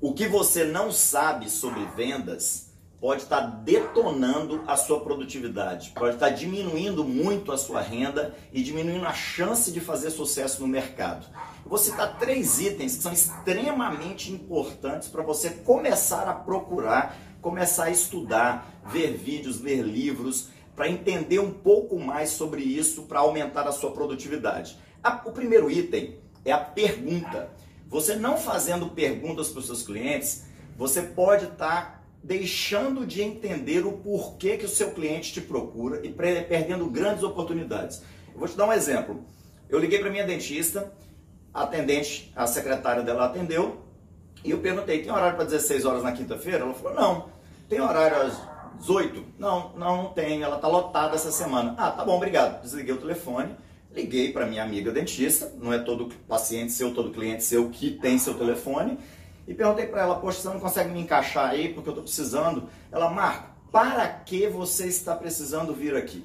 o que você não sabe sobre vendas pode estar detonando a sua produtividade, pode estar diminuindo muito a sua renda e diminuindo a chance de fazer sucesso no mercado. Eu vou citar três itens que são extremamente importantes para você começar a procurar, começar a estudar, ver vídeos, ler livros, para entender um pouco mais sobre isso, para aumentar a sua produtividade. O primeiro item é a pergunta. Você não fazendo perguntas para os seus clientes, você pode estar tá deixando de entender o porquê que o seu cliente te procura e perdendo grandes oportunidades. Eu vou te dar um exemplo. Eu liguei para minha dentista, a atendente, a secretária dela atendeu, e eu perguntei, tem horário para 16 horas na quinta-feira? Ela falou, não. Tem horário às 18? Não, não, não tem. Ela está lotada essa semana. Ah, tá bom, obrigado. Desliguei o telefone Liguei para minha amiga dentista, não é todo paciente seu, todo cliente seu que tem seu telefone, e perguntei para ela, poxa, você não consegue me encaixar aí porque eu estou precisando? Ela, Marco, para que você está precisando vir aqui?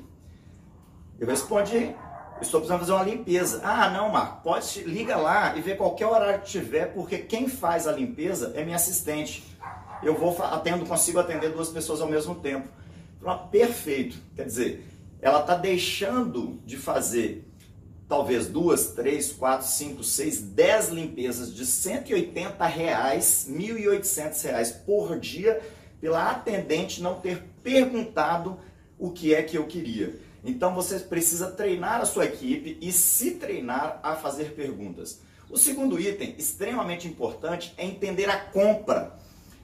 Eu respondi, estou precisando fazer uma limpeza. Ah, não, Marco, pode, liga lá e ver qualquer horário que tiver, porque quem faz a limpeza é minha assistente. Eu vou atendo, consigo atender duas pessoas ao mesmo tempo. Perfeito. Quer dizer, ela está deixando de fazer talvez duas, três, quatro, cinco, seis, dez limpezas de 180 reais, 1.800 reais por dia, pela atendente não ter perguntado o que é que eu queria. Então você precisa treinar a sua equipe e se treinar a fazer perguntas. O segundo item, extremamente importante, é entender a compra.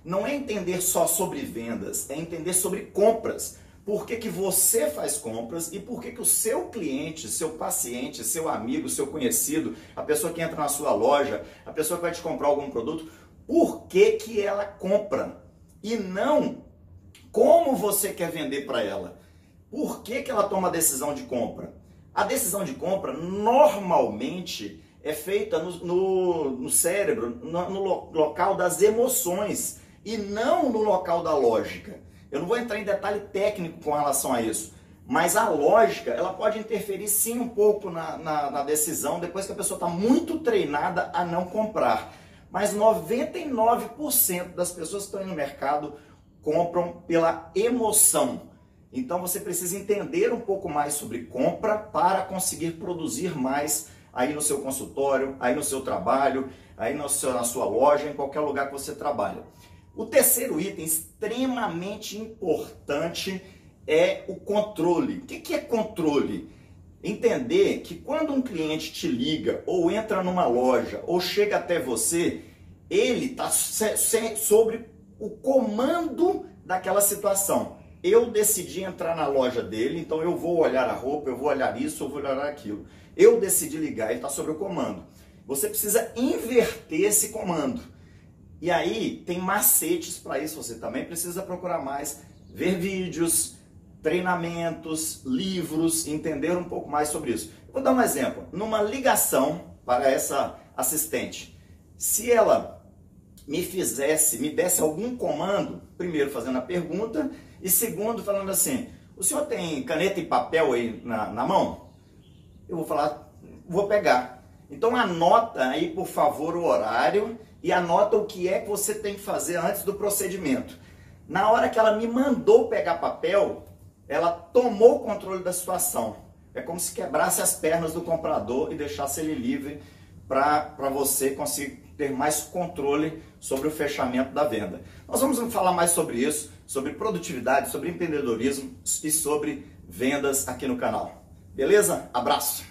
Não é entender só sobre vendas, é entender sobre compras por que, que você faz compras e por que, que o seu cliente, seu paciente, seu amigo, seu conhecido, a pessoa que entra na sua loja, a pessoa que vai te comprar algum produto, por que, que ela compra? E não como você quer vender para ela. Por que, que ela toma a decisão de compra? A decisão de compra normalmente é feita no, no, no cérebro, no, no local das emoções e não no local da lógica. Eu não vou entrar em detalhe técnico com relação a isso, mas a lógica ela pode interferir sim um pouco na, na, na decisão depois que a pessoa está muito treinada a não comprar. Mas 99% das pessoas que estão no mercado compram pela emoção. Então você precisa entender um pouco mais sobre compra para conseguir produzir mais aí no seu consultório, aí no seu trabalho, aí no seu, na sua loja, em qualquer lugar que você trabalha. O terceiro item extremamente importante é o controle. O que é controle? Entender que quando um cliente te liga, ou entra numa loja, ou chega até você, ele está sobre o comando daquela situação. Eu decidi entrar na loja dele, então eu vou olhar a roupa, eu vou olhar isso, eu vou olhar aquilo. Eu decidi ligar, ele está sobre o comando. Você precisa inverter esse comando. E aí tem macetes para isso, você também precisa procurar mais, ver vídeos, treinamentos, livros, entender um pouco mais sobre isso. Vou dar um exemplo. Numa ligação para essa assistente, se ela me fizesse, me desse algum comando, primeiro fazendo a pergunta e segundo falando assim, o senhor tem caneta e papel aí na, na mão? Eu vou falar, vou pegar. Então anota aí, por favor, o horário e anota o que é que você tem que fazer antes do procedimento. Na hora que ela me mandou pegar papel, ela tomou o controle da situação. É como se quebrasse as pernas do comprador e deixasse ele livre para você conseguir ter mais controle sobre o fechamento da venda. Nós vamos falar mais sobre isso, sobre produtividade, sobre empreendedorismo e sobre vendas aqui no canal. Beleza? Abraço!